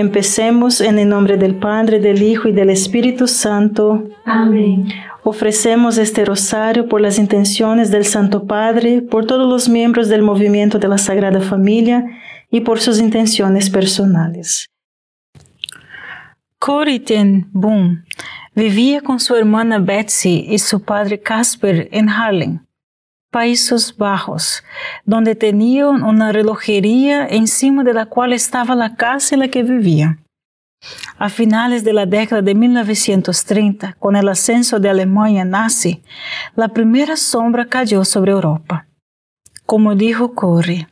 Empecemos en el nombre del Padre, del Hijo y del Espíritu Santo. Amén. Ofrecemos este rosario por las intenciones del Santo Padre, por todos los miembros del movimiento de la Sagrada Familia y por sus intenciones personales. Corrie ten Boom vivía con su hermana Betsy y su padre Casper en Harlem, Países Bajos, donde tenían una relojería encima de la cual estaba la casa en la que vivía. A finales de la década de 1930, con el ascenso de Alemania nazi, la primera sombra cayó sobre Europa. Como dijo Corrie,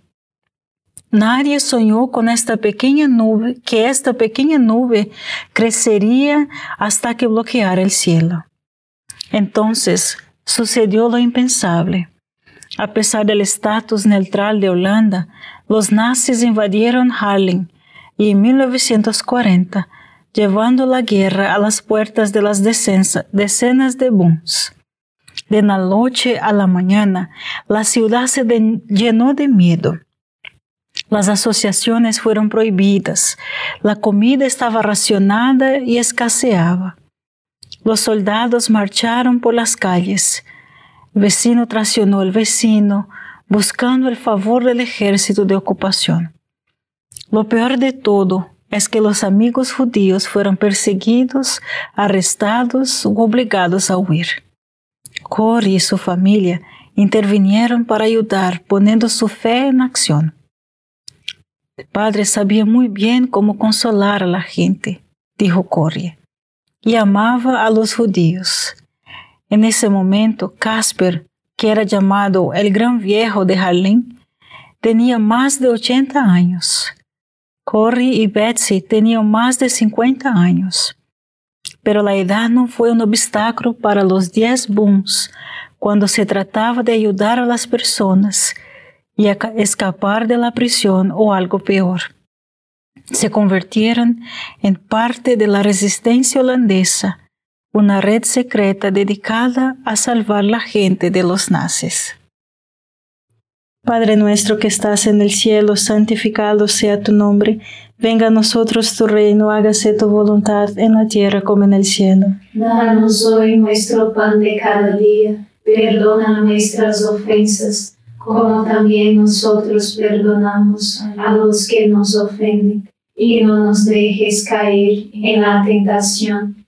nadie soñó con esta pequeña nube, que esta pequeña nube crecería hasta que bloqueara el cielo. Entonces sucedió lo impensable. A pesar del estatus neutral de Holanda, los nazis invadieron Harlem y en 1940, llevando la guerra a las puertas de las decenas de booms. De la noche a la mañana, la ciudad se llenó de miedo. Las asociaciones fueron prohibidas, la comida estaba racionada y escaseaba. Los soldados marcharon por las calles. El vecino traicionó al vecino, buscando el favor del ejército de ocupación. Lo peor de todo es que los amigos judíos fueron perseguidos, arrestados o obligados a huir. Corey y su familia intervinieron para ayudar poniendo su fe en acción. El padre sabía muy bien cómo consolar a la gente, dijo Corey, y amaba a los judíos. En ese momento, Casper, que era llamado el gran viejo de Harlem, tenía más de 80 años Corrie y Betsy tenían más de 50 años, pero la edad no fue un obstáculo para los 10 booms cuando se trataba de ayudar a las personas y escapar de la prisión o algo peor. Se convirtieron en parte de la resistencia holandesa, una red secreta dedicada a salvar la gente de los nazis. Padre nuestro que estás en el cielo, santificado sea tu nombre. Venga a nosotros tu reino, hágase tu voluntad en la tierra como en el cielo. Danos hoy nuestro pan de cada día. Perdona nuestras ofensas, como también nosotros perdonamos a los que nos ofenden. Y no nos dejes caer en la tentación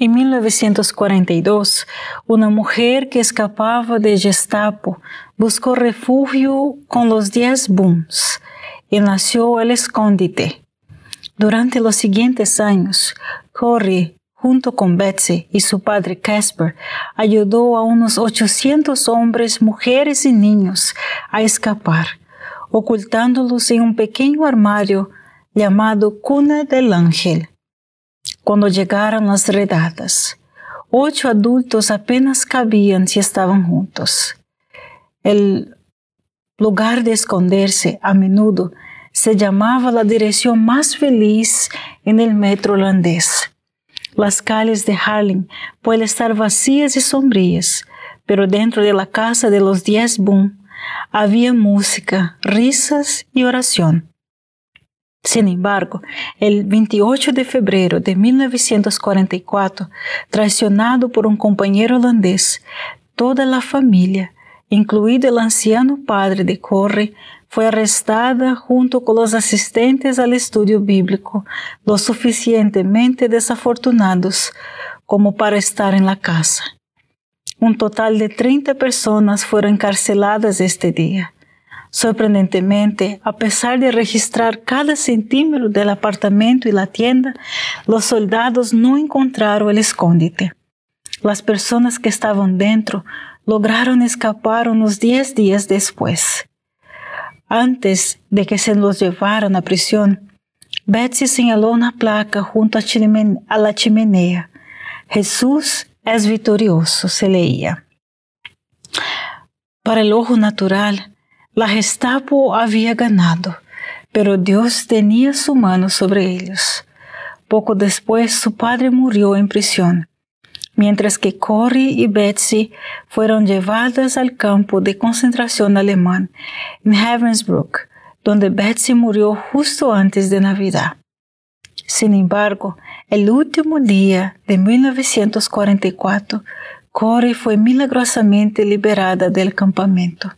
En 1942, una mujer que escapaba de Gestapo buscó refugio con los 10 Booms y nació el escondite. Durante los siguientes años, Corrie, junto con Betsy y su padre Casper, ayudó a unos 800 hombres, mujeres y niños a escapar, ocultándolos en un pequeño armario llamado Cuna del Ángel. Cuando llegaron las redadas, ocho adultos apenas cabían si estaban juntos. El lugar de esconderse a menudo se llamaba la dirección más feliz en el metro holandés. Las calles de Harlem pueden estar vacías y sombrías, pero dentro de la casa de los diez Boom había música, risas y oración. Sin embargo, el 28 de febrero de 1944, traicionado por un compañero holandés, toda la familia, incluido el anciano padre de Corre, fue arrestada junto con los asistentes al estudio bíblico, lo suficientemente desafortunados como para estar en la casa. Un total de 30 personas fueron encarceladas este día. Sorprendentemente, a pesar de registrar cada centímetro del apartamento y la tienda, los soldados no encontraron el escondite. Las personas que estaban dentro lograron escapar unos 10 días después. Antes de que se los llevaran a prisión, Betsy señaló una placa junto a la chimenea. Jesús es victorioso, se leía. Para el ojo natural, la Gestapo había ganado, pero Dios tenía su mano sobre ellos. Poco después su padre murió en prisión, mientras que Corey y Betsy fueron llevadas al campo de concentración alemán en Ravensbrück, donde Betsy murió justo antes de Navidad. Sin embargo, el último día de 1944, Corey fue milagrosamente liberada del campamento.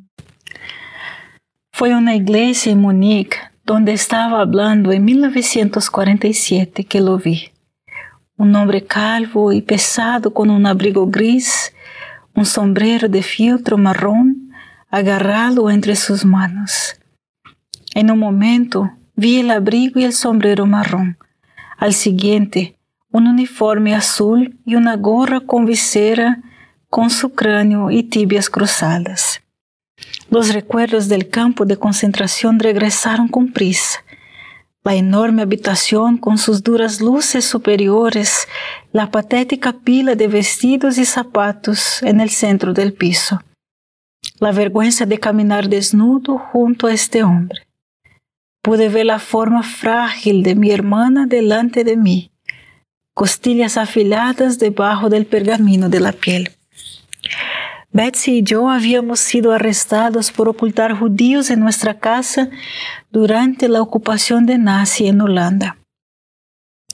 Fue una iglesia en Múnich donde estaba hablando en 1947 que lo vi. Un hombre calvo y pesado con un abrigo gris, un sombrero de fieltro marrón agarrado entre sus manos. En un momento vi el abrigo y el sombrero marrón. Al siguiente, un uniforme azul y una gorra con visera con su cráneo y tibias cruzadas. Los recuerdos del campo de concentración regresaron con prisa. La enorme habitación con sus duras luces superiores, la patética pila de vestidos y zapatos en el centro del piso. La vergüenza de caminar desnudo junto a este hombre. Pude ver la forma frágil de mi hermana delante de mí, costillas afiladas debajo del pergamino de la piel. Betsy y yo habíamos sido arrestados por ocultar judíos en nuestra casa durante la ocupación de Nazi en Holanda.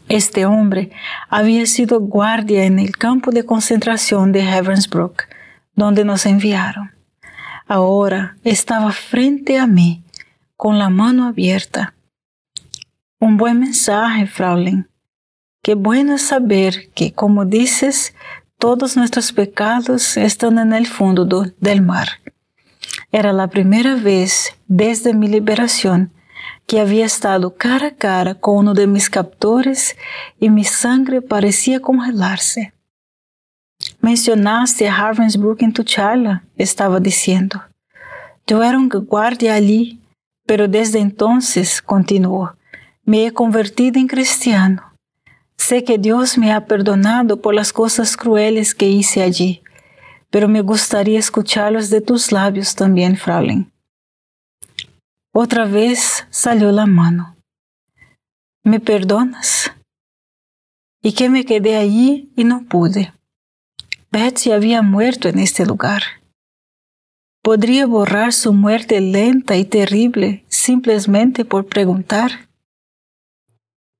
Este hombre había sido guardia en el campo de concentración de Ravensbrück, donde nos enviaron. Ahora estaba frente a mí, con la mano abierta. Un buen mensaje, Fraulein. Qué bueno saber que, como dices, todos nuestros pecados están en el fondo do, del mar. Era la primera vez desde mi liberación que había estado cara a cara con uno de mis captores y mi sangre parecía congelarse. Mencionaste a Ravensbrück en tu charla, estaba diciendo. Yo era un guardia allí, pero desde entonces, continuó, me he convertido en cristiano Sé que Dios me ha perdonado por las cosas crueles que hice allí, pero me gustaría escucharlos de tus labios también, Fraulein. Otra vez salió la mano. ¿Me perdonas? Y que me quedé allí y no pude. Betsy había muerto en este lugar. ¿Podría borrar su muerte lenta y terrible simplemente por preguntar?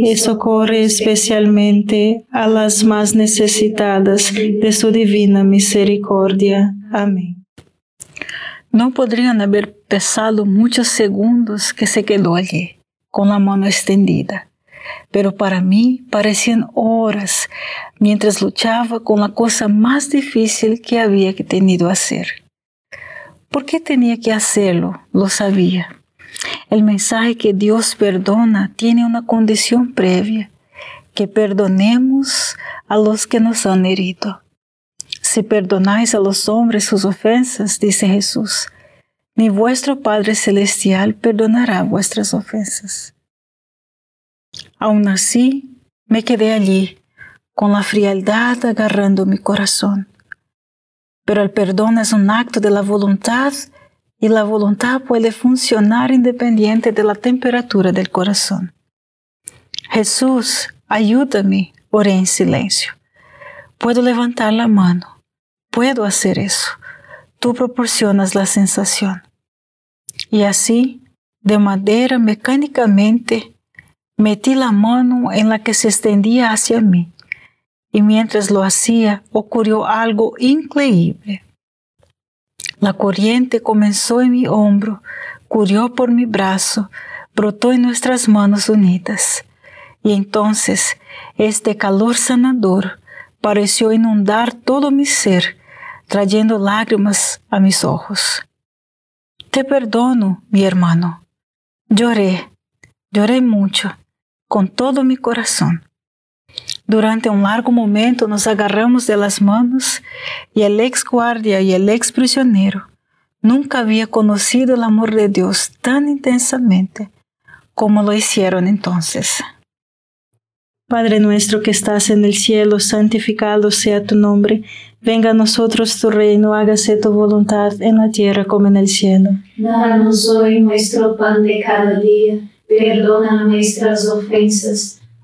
y socorre especialmente a las más necesitadas de su divina misericordia. Amén. No podrían haber pesado muchos segundos que se quedó allí, con la mano extendida, pero para mí parecían horas mientras luchaba con la cosa más difícil que había que tenido hacer. ¿Por qué tenía que hacerlo? Lo sabía. El mensaje que Dios perdona tiene una condición previa, que perdonemos a los que nos han herido. Si perdonáis a los hombres sus ofensas, dice Jesús, ni vuestro Padre Celestial perdonará vuestras ofensas. Aún así, me quedé allí, con la frialdad agarrando mi corazón. Pero el perdón es un acto de la voluntad y la voluntad puede funcionar independiente de la temperatura del corazón. Jesús, ayúdame, oré en silencio. Puedo levantar la mano, puedo hacer eso. Tú proporcionas la sensación. Y así, de madera mecánicamente, metí la mano en la que se extendía hacia mí. Y mientras lo hacía, ocurrió algo increíble. La corriente comenzó en mi hombro curió por mi brazo, brotó en nuestras manos unidas. Y entonces este calor sanador pareció inundar todo mi ser, trayendo lágrimas a mis ojos. Te perdono, mi hermano. Lloré, lloré mucho, con todo mi corazón. Durante un largo momento nos agarramos de las manos y el ex guardia y el ex prisionero nunca había conocido el amor de Dios tan intensamente como lo hicieron entonces. Padre nuestro que estás en el cielo, santificado sea tu nombre, venga a nosotros tu reino, hágase tu voluntad en la tierra como en el cielo. Danos hoy nuestro pan de cada día, perdona nuestras ofensas,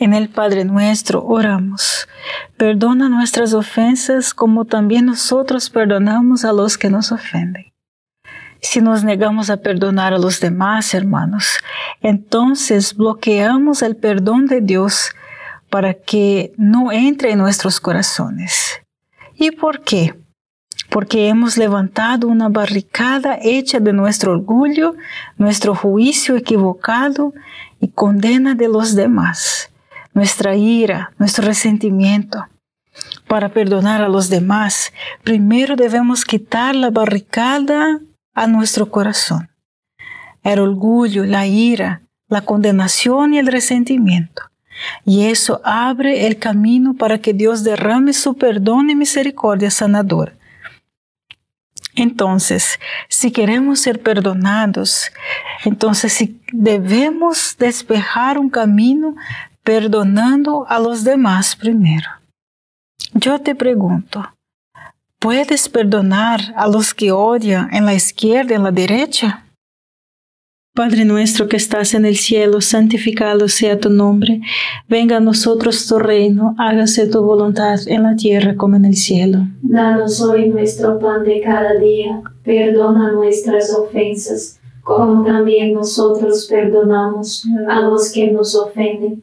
En el Padre nuestro oramos. Perdona nuestras ofensas como también nosotros perdonamos a los que nos ofenden. Si nos negamos a perdonar a los demás, hermanos, entonces bloqueamos el perdón de Dios para que no entre en nuestros corazones. ¿Y por qué? Porque hemos levantado una barricada hecha de nuestro orgullo, nuestro juicio equivocado y condena de los demás nuestra ira, nuestro resentimiento. Para perdonar a los demás, primero debemos quitar la barricada a nuestro corazón. el orgullo, la ira, la condenación y el resentimiento. Y eso abre el camino para que Dios derrame su perdón y misericordia sanadora. Entonces, si queremos ser perdonados, entonces si debemos despejar un camino perdonando a los demás primero. Yo te pregunto, ¿puedes perdonar a los que odian en la izquierda y en la derecha? Padre nuestro que estás en el cielo, santificado sea tu nombre. Venga a nosotros tu reino, hágase tu voluntad en la tierra como en el cielo. Danos hoy nuestro pan de cada día, perdona nuestras ofensas, como también nosotros perdonamos a los que nos ofenden,